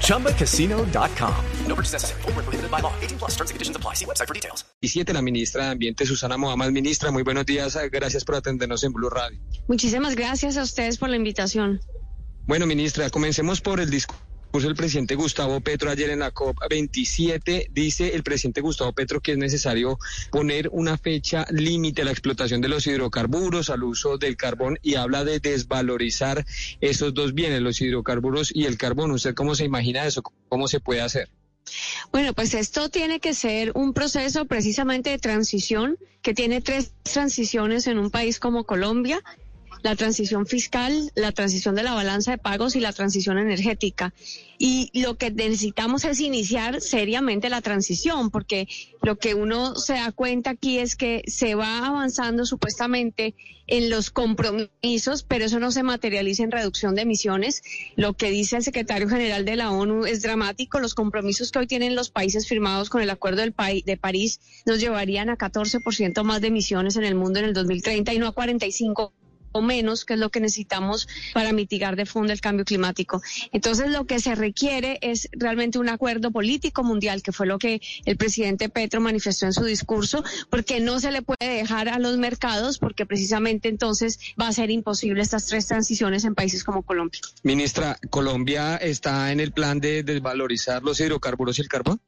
ChumbaCasino.com. No purchase necessary. Full prohibited by law. 18 plus terms and conditions apply. See website for details. Y siete, la ministra de Ambiente, Susana Mohamed. Ministra, muy buenos días. Gracias por atendernos en Blue Radio. Muchísimas gracias a ustedes por la invitación. Bueno, ministra, comencemos por el discurso el presidente Gustavo Petro ayer en la COP27. Dice el presidente Gustavo Petro que es necesario poner una fecha límite a la explotación de los hidrocarburos, al uso del carbón y habla de desvalorizar esos dos bienes, los hidrocarburos y el carbón. ¿Usted cómo se imagina eso? ¿Cómo se puede hacer? Bueno, pues esto tiene que ser un proceso precisamente de transición que tiene tres transiciones en un país como Colombia la transición fiscal, la transición de la balanza de pagos y la transición energética. Y lo que necesitamos es iniciar seriamente la transición, porque lo que uno se da cuenta aquí es que se va avanzando supuestamente en los compromisos, pero eso no se materializa en reducción de emisiones. Lo que dice el secretario general de la ONU es dramático. Los compromisos que hoy tienen los países firmados con el Acuerdo del de París nos llevarían a 14% más de emisiones en el mundo en el 2030 y no a 45 o menos, que es lo que necesitamos para mitigar de fondo el cambio climático. Entonces, lo que se requiere es realmente un acuerdo político mundial, que fue lo que el presidente Petro manifestó en su discurso, porque no se le puede dejar a los mercados, porque precisamente entonces va a ser imposible estas tres transiciones en países como Colombia. Ministra, ¿Colombia está en el plan de desvalorizar los hidrocarburos y el carbón?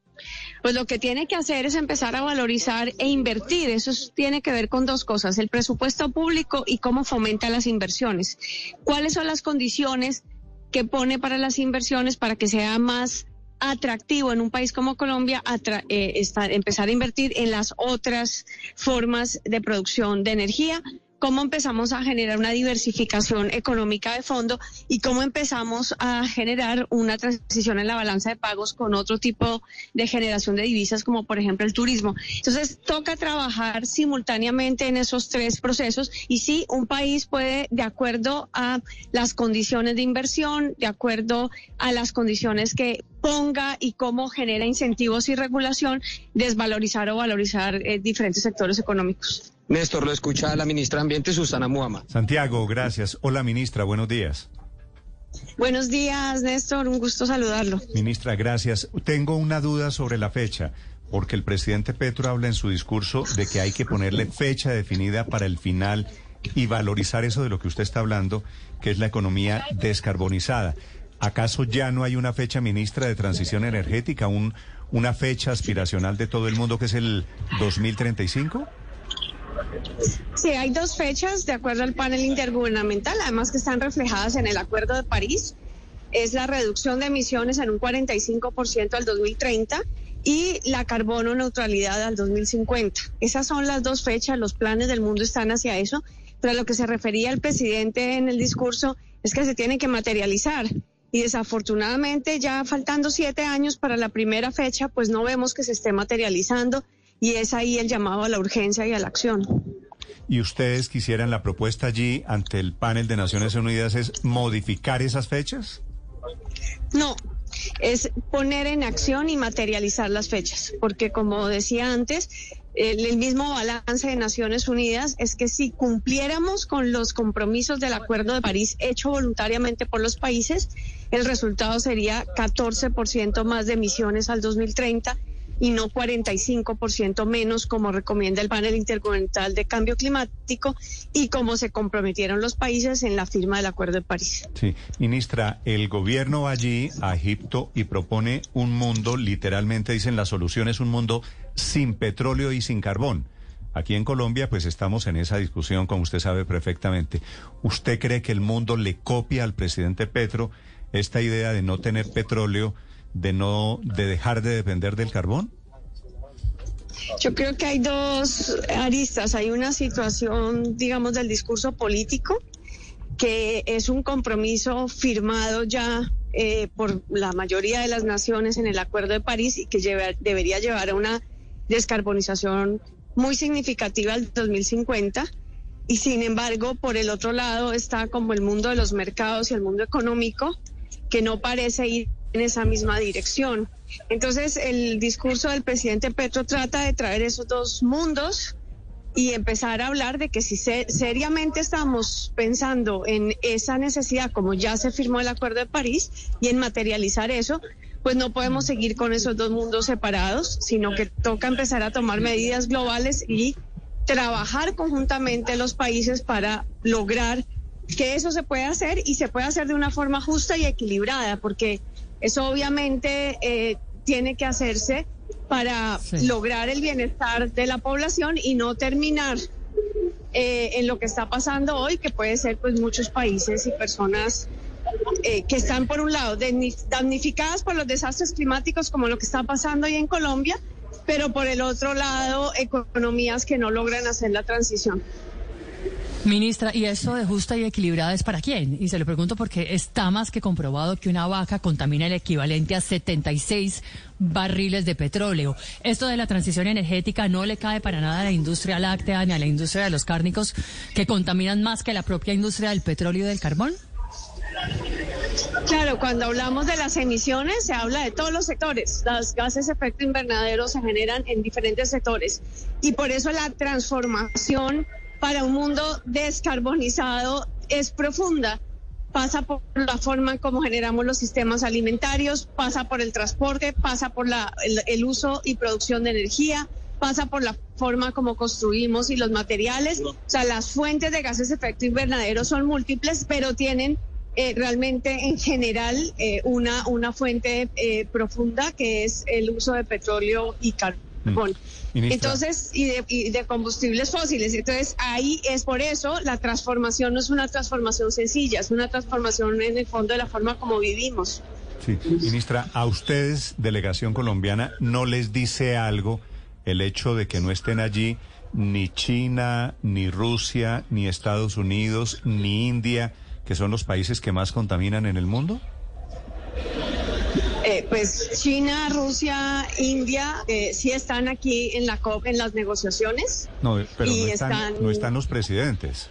Pues lo que tiene que hacer es empezar a valorizar e invertir. Eso tiene que ver con dos cosas, el presupuesto público y cómo fomenta las inversiones. ¿Cuáles son las condiciones que pone para las inversiones para que sea más atractivo en un país como Colombia eh, empezar a invertir en las otras formas de producción de energía cómo empezamos a generar una diversificación económica de fondo y cómo empezamos a generar una transición en la balanza de pagos con otro tipo de generación de divisas, como por ejemplo el turismo. Entonces, toca trabajar simultáneamente en esos tres procesos y sí, un país puede, de acuerdo a las condiciones de inversión, de acuerdo a las condiciones que ponga y cómo genera incentivos y regulación, desvalorizar o valorizar eh, diferentes sectores económicos. Néstor, lo escucha la ministra de Ambiente, Susana Muama. Santiago, gracias. Hola, ministra, buenos días. Buenos días, Néstor, un gusto saludarlo. Ministra, gracias. Tengo una duda sobre la fecha, porque el presidente Petro habla en su discurso de que hay que ponerle fecha definida para el final y valorizar eso de lo que usted está hablando, que es la economía descarbonizada. ¿Acaso ya no hay una fecha, ministra, de transición energética, un, una fecha aspiracional de todo el mundo que es el 2035? Sí, hay dos fechas de acuerdo al panel intergubernamental, además que están reflejadas en el Acuerdo de París. Es la reducción de emisiones en un 45% al 2030 y la carbono neutralidad al 2050. Esas son las dos fechas, los planes del mundo están hacia eso, pero a lo que se refería el presidente en el discurso es que se tiene que materializar. Y desafortunadamente, ya faltando siete años para la primera fecha, pues no vemos que se esté materializando y es ahí el llamado a la urgencia y a la acción. ¿Y ustedes quisieran la propuesta allí ante el panel de Naciones Unidas es modificar esas fechas? No, es poner en acción y materializar las fechas, porque como decía antes, el, mismo balance de Naciones Unidas es que si cumpliéramos con los compromisos del Acuerdo de París hecho voluntariamente por los países, el resultado sería 14% más de emisiones al 2030 y no 45% menos como recomienda el panel intergubernamental de cambio climático y como se comprometieron los países en la firma del Acuerdo de París. Sí, ministra, el gobierno va allí a Egipto y propone un mundo, literalmente dicen la solución es un mundo sin petróleo y sin carbón. Aquí en Colombia, pues estamos en esa discusión, como usted sabe perfectamente. ¿Usted cree que el mundo le copia al presidente Petro esta idea de no tener petróleo? De no de dejar de depender del carbón? Yo creo que hay dos aristas. Hay una situación, digamos, del discurso político, que es un compromiso firmado ya eh, por la mayoría de las naciones en el Acuerdo de París y que debería llevar a una descarbonización muy significativa al 2050. Y sin embargo, por el otro lado está como el mundo de los mercados y el mundo económico, que no parece ir en esa misma dirección. Entonces, el discurso del presidente Petro trata de traer esos dos mundos y empezar a hablar de que si seriamente estamos pensando en esa necesidad, como ya se firmó el Acuerdo de París, y en materializar eso, pues no podemos seguir con esos dos mundos separados, sino que toca empezar a tomar medidas globales y trabajar conjuntamente los países para lograr que eso se pueda hacer y se pueda hacer de una forma justa y equilibrada, porque eso obviamente eh, tiene que hacerse para lograr el bienestar de la población y no terminar eh, en lo que está pasando hoy, que puede ser pues muchos países y personas eh, que están por un lado damnificadas por los desastres climáticos como lo que está pasando hoy en Colombia, pero por el otro lado economías que no logran hacer la transición. Ministra, ¿y eso de justa y equilibrada es para quién? Y se lo pregunto porque está más que comprobado que una vaca contamina el equivalente a 76 barriles de petróleo. Esto de la transición energética no le cae para nada a la industria láctea ni a la industria de los cárnicos que contaminan más que la propia industria del petróleo y del carbón. Claro, cuando hablamos de las emisiones se habla de todos los sectores. Los gases de efecto invernadero se generan en diferentes sectores y por eso la transformación para un mundo descarbonizado es profunda. Pasa por la forma en cómo generamos los sistemas alimentarios, pasa por el transporte, pasa por la, el, uso y producción de energía, pasa por la forma como construimos y los materiales. O sea, las fuentes de gases de efecto invernadero son múltiples, pero tienen eh, realmente en general eh, una, una fuente eh, profunda que es el uso de petróleo y carbón. Mm. Entonces, y de, combustibles fósiles. Entonces, ahí es por eso la transformación no es una transformación sencilla, es una transformación en el fondo de la forma como vivimos. Sí, ministra, a ustedes, delegación colombiana, ¿no les dice algo el hecho de que no estén allí ni China, ni Rusia, ni Estados Unidos, ni India, que son los países que más contaminan en el mundo? Eh, pues China, Rusia, India eh, sí están aquí en la COP en las negociaciones. No, pero no están, no están los presidentes.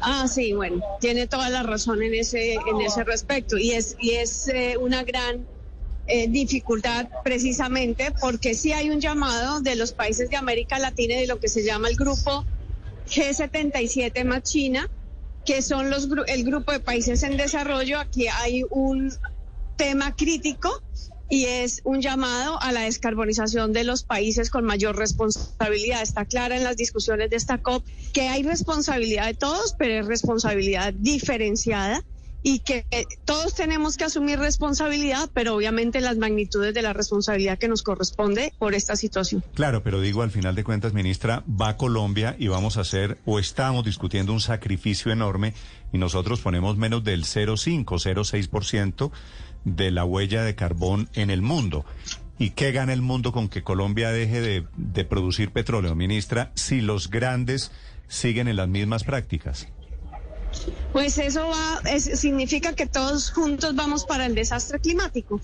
Ah, sí, bueno, tiene toda la razón en ese en ese respecto y es y es eh, una gran dificultad precisamente porque sí hay un llamado de los países de América Latina y de lo que se llama el grupo G77 más China, que son los el grupo de países en desarrollo. Aquí hay un tema crítico y es un llamado a la descarbonización de los países con mayor responsabilidad. Está clara en las discusiones de esta COP que hay responsabilidad de todos, pero es responsabilidad diferenciada y que todos tenemos que asumir responsabilidad, pero obviamente las magnitudes de la responsabilidad que nos corresponde por esta situación. Claro, pero digo, al final de cuentas, ministra, va Colombia y vamos a hacer o estamos discutiendo un sacrificio enorme y nosotros ponemos menos del 0,5, 0,6% de la huella de carbón en el mundo. ¿Y qué gana el mundo con que Colombia deje de, producir petróleo, ministra, si los grandes siguen en las mismas prácticas? Pues eso va, significa que todos juntos vamos para el desastre climático.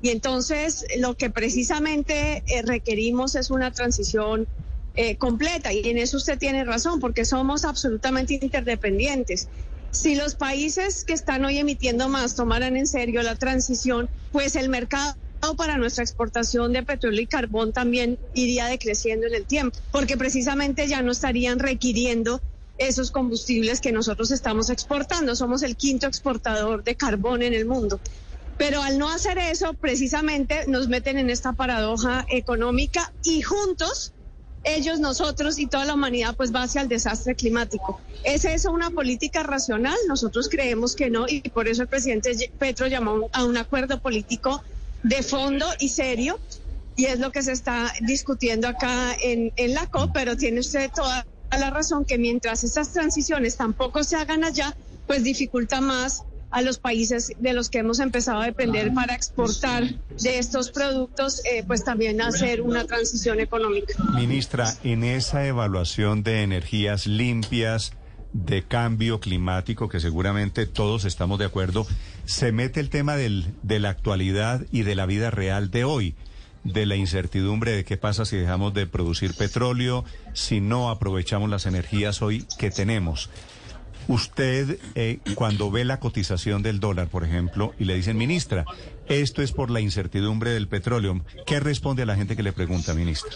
Y entonces lo que precisamente eh, requerimos es una transición eh, completa. Y en eso usted tiene razón, porque somos absolutamente interdependientes. Si los países que están hoy emitiendo más tomaran en serio la transición, pues el mercado para nuestra exportación de petróleo y carbón también iría decreciendo en el tiempo, porque precisamente ya no estarían requiriendo esos combustibles que nosotros estamos exportando. Somos el quinto exportador de carbón en el mundo. Pero al no hacer eso, precisamente nos meten en esta paradoja económica y juntos ellos, nosotros y toda la humanidad pues va hacia el desastre climático. ¿Es eso una política racional? Nosotros creemos que no y por eso el presidente Petro llamó a un acuerdo político de fondo y serio y es lo que se está discutiendo acá en, en la COP, pero tiene usted toda la razón que mientras esas transiciones tampoco se hagan allá, pues dificulta más a los países de los que hemos empezado a depender para exportar de estos productos, eh, pues también hacer una transición económica. Ministra, en esa evaluación de energías limpias, de cambio climático, que seguramente todos estamos de acuerdo, se mete el tema del, de la actualidad y de la vida real de hoy de la incertidumbre de qué pasa si dejamos de producir petróleo, si no aprovechamos las energías hoy que tenemos. Usted, eh, cuando ve la cotización del dólar, por ejemplo, y le dicen, ministra, esto es por la incertidumbre del petróleo, ¿qué responde a la gente que le pregunta, ministra?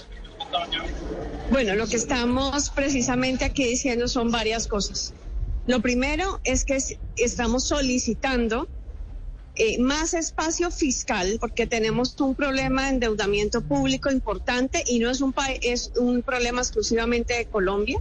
Bueno, lo que estamos precisamente aquí diciendo son varias cosas. Lo primero es que estamos solicitando eh, más espacio fiscal porque tenemos un problema de endeudamiento público importante y no es un, es un problema exclusivamente de Colombia.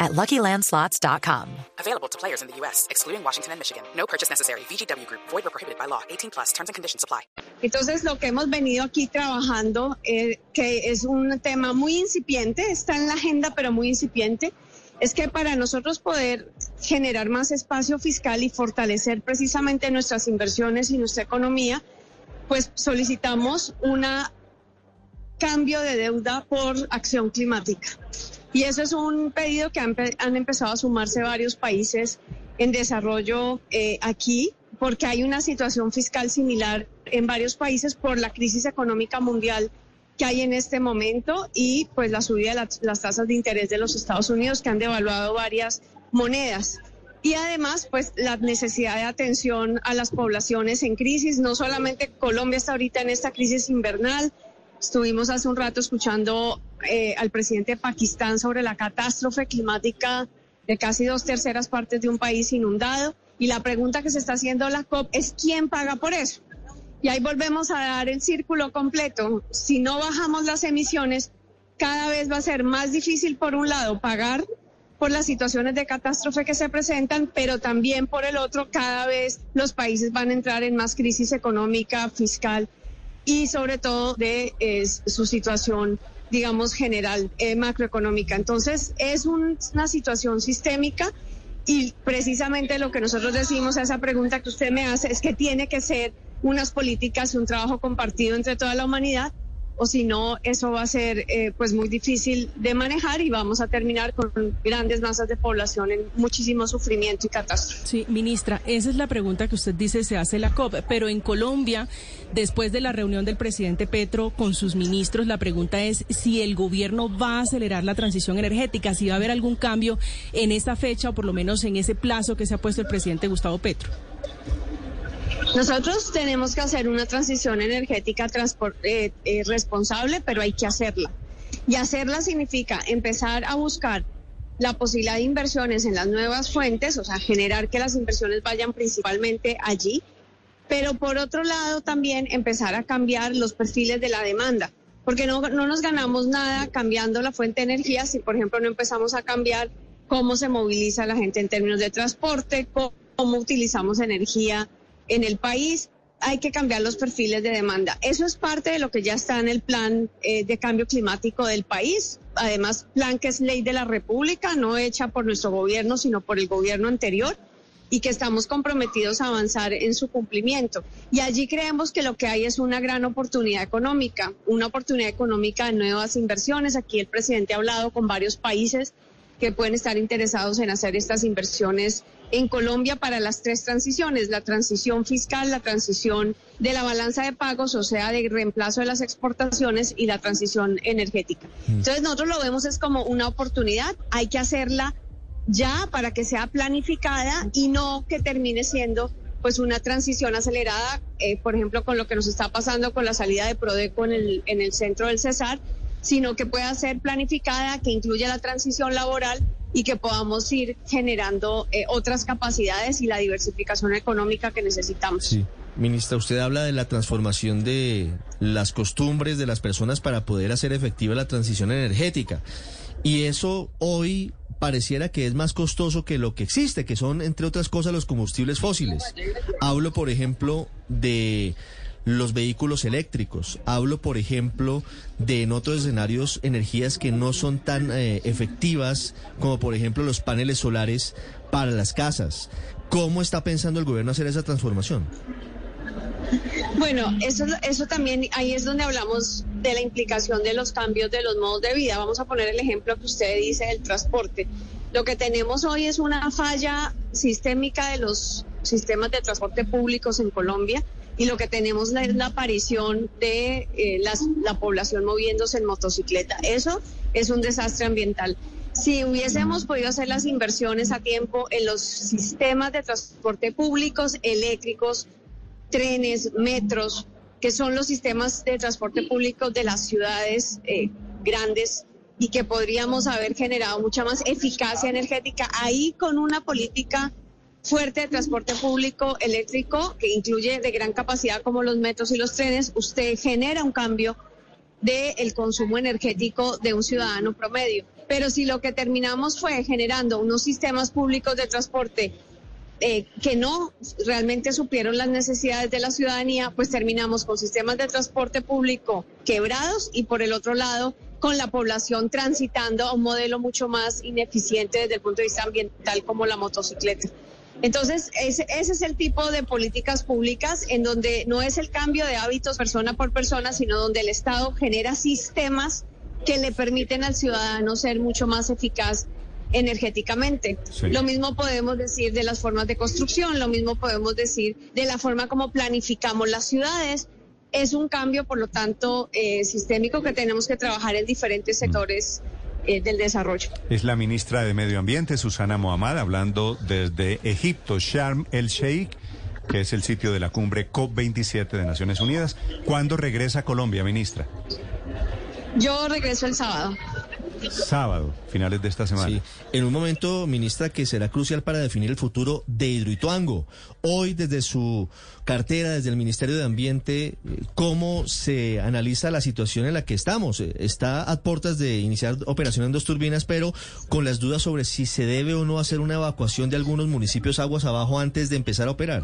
at LuckyLandSlots.com. Available to players in the U.S., excluding Washington and Michigan. No purchase necessary. VGW Group. Void or prohibited by law. 18 plus. Terms and conditions apply. Entonces, lo que hemos venido aquí trabajando, eh, que es un tema muy incipiente, está en la agenda, pero muy incipiente, es que para nosotros poder generar más espacio fiscal y fortalecer precisamente nuestras inversiones y nuestra economía, pues solicitamos un cambio de deuda por acción climática. Y eso es un pedido que han, empezado a sumarse varios países en desarrollo eh, aquí, porque hay una situación fiscal similar en varios países por la crisis económica mundial que hay en este momento y pues la subida de las tasas de interés de los Estados Unidos que han devaluado varias monedas. Y además, pues la necesidad de atención a las poblaciones en crisis. No solamente Colombia está ahorita en esta crisis invernal. Estuvimos hace un rato escuchando eh, al presidente de Pakistán sobre la catástrofe climática de casi dos terceras partes de un país inundado. Y la pregunta que se está haciendo la COP es quién paga por eso. Y ahí volvemos a dar el círculo completo. Si no bajamos las emisiones, cada vez va a ser más difícil, por un lado, pagar por las situaciones de catástrofe que se presentan, pero también por el otro, cada vez los países van a entrar en más crisis económica, fiscal y sobre todo de su situación, digamos, general eh, macroeconómica. Entonces, es una situación sistémica y precisamente lo que nosotros decimos a esa pregunta que usted me hace es que tiene que ser unas políticas un trabajo compartido entre toda la humanidad o si no, eso va a ser eh, pues muy difícil de manejar y vamos a terminar con grandes masas de población en muchísimo sufrimiento y catástrofe. Sí, ministra, esa es la pregunta que usted dice se hace la COP, pero en Colombia, después de la reunión del presidente Petro con sus ministros, la pregunta es si el gobierno va a acelerar la transición energética, si va a haber algún cambio en esa fecha o por lo menos en ese plazo que se ha puesto el presidente Gustavo Petro. Nosotros tenemos que hacer una transición energética eh, eh, responsable, pero hay que hacerla. Y hacerla significa empezar a buscar la posibilidad de inversiones en las nuevas fuentes, o sea, generar que las inversiones vayan principalmente allí, pero por otro lado también empezar a cambiar los perfiles de la demanda, porque no, no nos ganamos nada cambiando la fuente de energía si, por ejemplo, no empezamos a cambiar cómo se moviliza la gente en términos de transporte, cómo utilizamos energía en el país hay que cambiar los perfiles de demanda. Eso es parte de lo que ya está en el plan eh, de cambio climático del país. Además, plan que es ley de la República, no hecha por nuestro gobierno, sino por el gobierno anterior y que estamos comprometidos a avanzar en su cumplimiento. Y allí creemos que lo que hay es una gran oportunidad económica, una oportunidad económica de nuevas inversiones. Aquí el presidente ha hablado con varios países que pueden estar interesados en hacer estas inversiones en Colombia para las tres transiciones, la transición fiscal, la transición de la balanza de pagos, o sea, de reemplazo de las exportaciones y la transición energética. Mm. Entonces nosotros lo vemos es como una oportunidad, hay que hacerla ya para que sea planificada y no que termine siendo pues una transición acelerada, eh, por ejemplo, con lo que nos está pasando con la salida de Prodeco en el, en el centro del Cesar, sino que pueda ser planificada, que incluya la transición laboral y que podamos ir generando eh, otras capacidades y la diversificación económica que necesitamos. Sí. Ministra, usted habla de la transformación de las costumbres de las personas para poder hacer efectiva la transición energética. Y eso hoy pareciera que es más costoso que lo que existe, que son, entre otras cosas, los combustibles fósiles. Hablo, por ejemplo, de los vehículos eléctricos. Hablo, por ejemplo, de en otros escenarios energías que no son tan eh, efectivas como, por ejemplo, los paneles solares para las casas. ¿Cómo está pensando el gobierno hacer esa transformación? Bueno, eso, eso también, ahí es donde hablamos de la implicación de los cambios de los modos de vida. Vamos a poner el ejemplo que usted dice del transporte. Lo que tenemos hoy es una falla sistémica de los sistemas de transporte públicos en Colombia y lo que tenemos es la aparición de eh, la población moviéndose en motocicleta. Eso es un desastre ambiental. Si hubiésemos podido hacer las inversiones a tiempo en los sistemas de transporte públicos eléctricos, trenes, metros, que son los sistemas de transporte público de las ciudades eh, grandes y que podríamos haber generado mucha más eficacia energética ahí con una política fuerte de transporte público eléctrico que incluye de gran capacidad como los metros y los trenes, usted genera un cambio del consumo energético de un ciudadano promedio. Pero si lo que terminamos fue generando unos sistemas públicos de transporte eh, que no realmente suplieron las necesidades de la ciudadanía, pues terminamos con sistemas de transporte público quebrados y por el otro lado con la población transitando a un modelo mucho más ineficiente desde el punto de vista ambiental como la motocicleta. Entonces, ese, ese, es el tipo de políticas públicas en donde no es el cambio de hábitos persona por persona, sino donde el Estado genera sistemas que le permiten al ciudadano ser mucho más eficaz energéticamente. Lo mismo podemos decir de las formas de construcción, lo mismo podemos decir de la forma como planificamos las ciudades. Es un cambio, por lo tanto, eh, sistémico que tenemos que trabajar en diferentes mm. Eh, del desarrollo. Es la ministra de Medio Ambiente, Susana Mohamed, hablando desde Egipto, Sharm el Sheikh que es el sitio de la cumbre COP27 de Naciones Unidas. ¿Cuándo regresa a Colombia, ministra? Yo regreso el sábado. Sábado, finales de esta semana. Sí, en un momento, ministra, que será crucial para definir el futuro de Hidroituango. Hoy, desde su cartera, desde el Ministerio de Ambiente, eh, ¿cómo se analiza la situación en la que estamos? Eh, está a puertas de iniciar operación en dos turbinas, pero con las dudas sobre si se debe o no hacer una evacuación de algunos municipios aguas abajo antes de empezar a operar.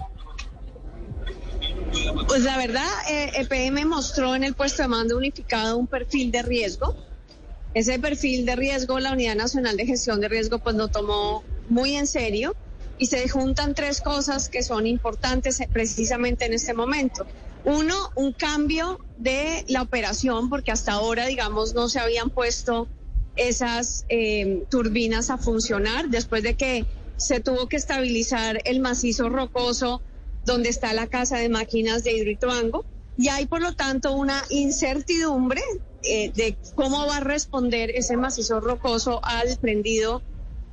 Pues la verdad, EPM eh, e mostró en el puesto de mando unificado un perfil de riesgo ese perfil de riesgo, la Unidad Nacional de Gestión de Riesgo, pues lo tomó muy en serio y se juntan tres cosas que son importantes precisamente en este momento. Uno, un cambio de la operación, porque hasta ahora, digamos, no se habían puesto esas eh, turbinas a funcionar después de que se tuvo que estabilizar el macizo rocoso donde está la casa de máquinas de Hidroituango y hay por lo tanto una incertidumbre eh, de cómo va a responder ese macizo rocoso al prendido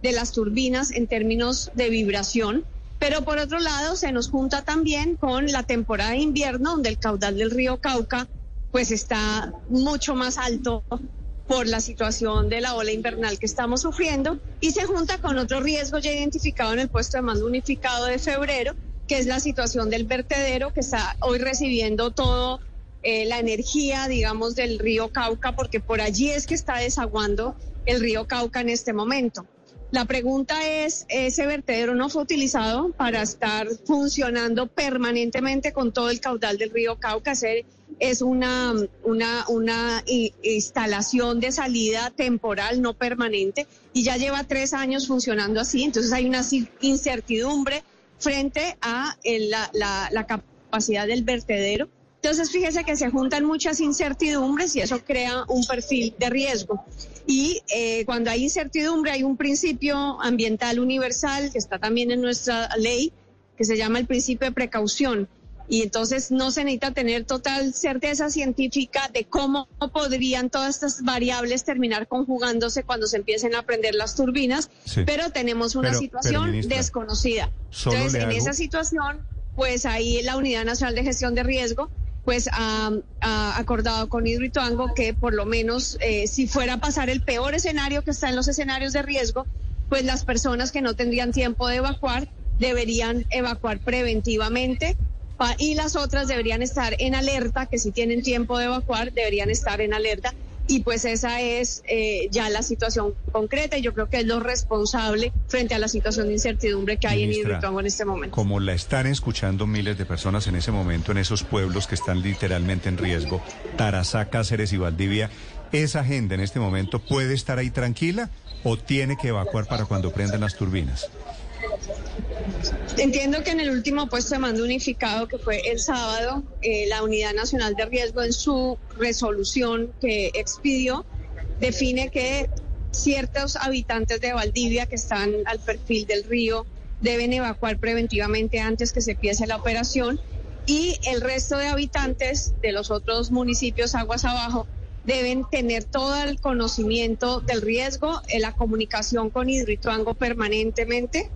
de las turbinas en términos de vibración. Pero por otro lado, se nos junta también con la temporada de invierno, donde el caudal del río Cauca pues está mucho más alto por la situación de la ola invernal que estamos sufriendo y se junta con otro riesgo ya identificado en el puesto de mando unificado de febrero, que es la situación del vertedero que está hoy recibiendo todo eh, la energía, digamos, del río Cauca, porque por allí es que está desaguando el río Cauca en este momento. La pregunta es, ¿ese vertedero no fue utilizado para estar funcionando permanentemente con todo el caudal del río Cauca? Es una, una, una instalación de salida temporal, no permanente, y ya lleva tres años funcionando así, entonces hay una incertidumbre frente a eh, la, capacidad del vertedero. Entonces, fíjese que se juntan muchas incertidumbres y eso crea un perfil de riesgo. Y eh, cuando hay incertidumbre, hay un principio ambiental universal que está también en nuestra ley, que se llama el principio de precaución. Y entonces no se necesita tener total certeza científica de cómo podrían todas estas variables terminar conjugándose cuando se empiecen a prender las turbinas, pero tenemos una situación desconocida. Entonces, en esa situación, pues ahí la Unidad Nacional de Gestión de Riesgo pues ha, acordado con Hidroituango que por lo menos eh, si fuera a pasar el peor escenario que está en los escenarios de riesgo, pues las personas que no tendrían tiempo de evacuar deberían evacuar preventivamente y las otras deberían estar en alerta, que si tienen tiempo de evacuar, deberían estar en alerta. Y pues esa es eh, ya la situación concreta y yo creo que es lo responsable frente a la situación de incertidumbre que hay en Hidroituango en este momento. Como la están escuchando miles de personas en ese momento, en esos pueblos que están literalmente en riesgo, Tarazá, Cáceres y Valdivia, ¿esa gente en este momento puede estar ahí tranquila o tiene que evacuar para cuando prendan las turbinas? Entiendo que en el último puesto de mando unificado, que fue el sábado, eh, la Unidad Nacional de Riesgo en su resolución que expidió define que ciertos habitantes de Valdivia que están al perfil del río deben evacuar preventivamente antes que se empiece la operación y el resto de habitantes de los otros municipios aguas abajo deben tener todo el conocimiento del riesgo, en la comunicación con Hidroituango permanentemente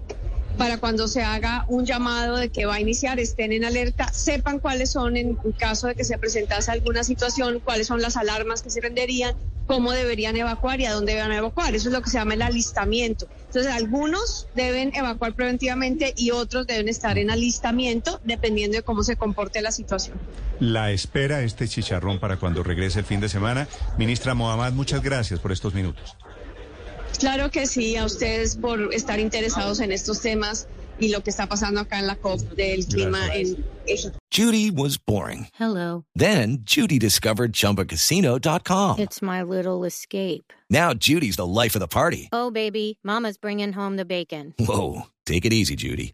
para cuando se haga un llamado de que va a iniciar, estén en alerta, sepan cuáles son, en caso de que se presentase alguna situación, cuáles son las alarmas que se renderían, cómo deberían evacuar y a dónde deben evacuar. Eso es lo que se llama el alistamiento. Entonces, algunos deben evacuar preventivamente y otros deben estar en alistamiento, dependiendo de cómo se comporte la situación. La espera este chicharrón para cuando regrese el fin de semana. Ministra Mohamed, muchas gracias por estos minutos. Claro que sí, a ustedes por estar interesados en estos temas y lo que está pasando acá en la COP del clima en Egipto. Judy was boring. Hello. Then Judy discovered chumbacasino.com. It's my little escape. Now Judy's the life of the party. Oh, baby, Mama's bringing home the bacon. Whoa. Take it easy, Judy.